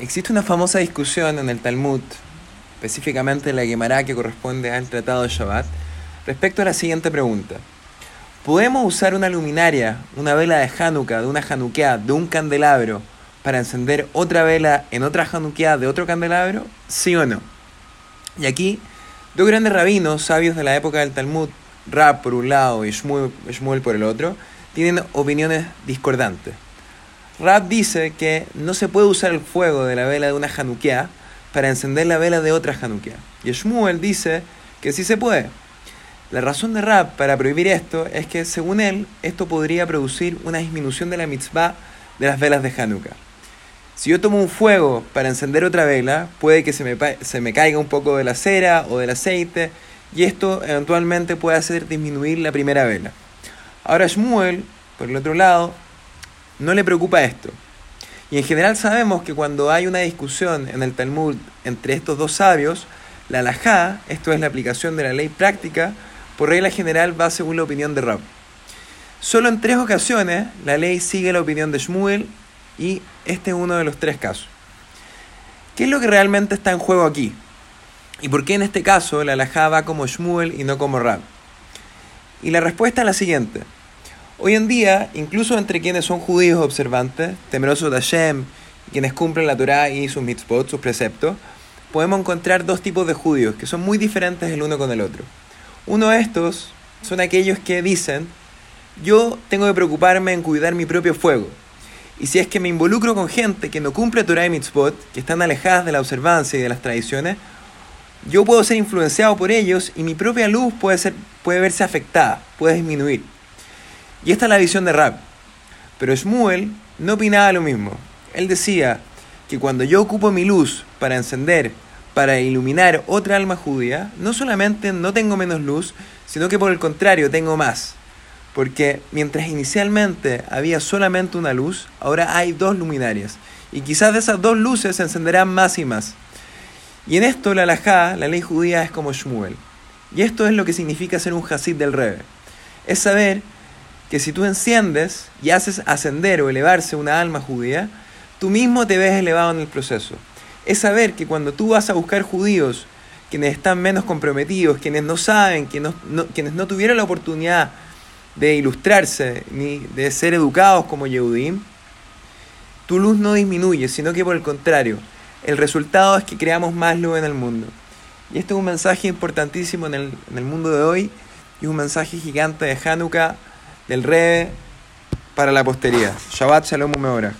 Existe una famosa discusión en el Talmud, específicamente en la Gemara que corresponde al Tratado de Shabbat, respecto a la siguiente pregunta. ¿Podemos usar una luminaria, una vela de Hanukkah, de una Hanukkah, de un candelabro, para encender otra vela en otra Hanukkah de otro candelabro? ¿Sí o no? Y aquí, dos grandes rabinos, sabios de la época del Talmud, Rab por un lado y Shmuel, por el otro, tienen opiniones discordantes. Rab dice que no se puede usar el fuego de la vela de una Hanukkah para encender la vela de otra Hanukkah. Y Shmuel dice que sí se puede. La razón de Rab para prohibir esto es que, según él, esto podría producir una disminución de la mitzvah de las velas de Hanukkah. Si yo tomo un fuego para encender otra vela, puede que se me, se me caiga un poco de la cera o del aceite, y esto eventualmente puede hacer disminuir la primera vela. Ahora Shmuel, por el otro lado, no le preocupa esto. Y en general sabemos que cuando hay una discusión en el Talmud entre estos dos sabios, la halajá, esto es la aplicación de la ley práctica, por regla general va según la opinión de Rab. Solo en tres ocasiones la ley sigue la opinión de Shmuel y este es uno de los tres casos. ¿Qué es lo que realmente está en juego aquí? ¿Y por qué en este caso la halajá va como Shmuel y no como Rab? Y la respuesta es la siguiente. Hoy en día, incluso entre quienes son judíos observantes, temerosos de Hashem, quienes cumplen la Torah y sus mitzvot, sus preceptos, podemos encontrar dos tipos de judíos que son muy diferentes el uno con el otro. Uno de estos son aquellos que dicen, yo tengo que preocuparme en cuidar mi propio fuego. Y si es que me involucro con gente que no cumple Torah y mitzvot, que están alejadas de la observancia y de las tradiciones, yo puedo ser influenciado por ellos y mi propia luz puede, ser, puede verse afectada, puede disminuir. Y esta es la visión de Rab. Pero Shmuel no opinaba lo mismo. Él decía que cuando yo ocupo mi luz para encender, para iluminar otra alma judía, no solamente no tengo menos luz, sino que por el contrario tengo más. Porque mientras inicialmente había solamente una luz, ahora hay dos luminarias. Y quizás de esas dos luces se encenderán más y más. Y en esto la halajá, la ley judía, es como Shmuel. Y esto es lo que significa ser un hasid del Rebe. Es saber que si tú enciendes y haces ascender o elevarse una alma judía, tú mismo te ves elevado en el proceso. Es saber que cuando tú vas a buscar judíos, quienes están menos comprometidos, quienes no saben, quienes no, quienes no tuvieron la oportunidad de ilustrarse ni de ser educados como Yehudim, tu luz no disminuye, sino que por el contrario, el resultado es que creamos más luz en el mundo. Y este es un mensaje importantísimo en el, en el mundo de hoy y un mensaje gigante de Hanukkah del Rebe para la posteridad. Shabbat Shalom Umeorah.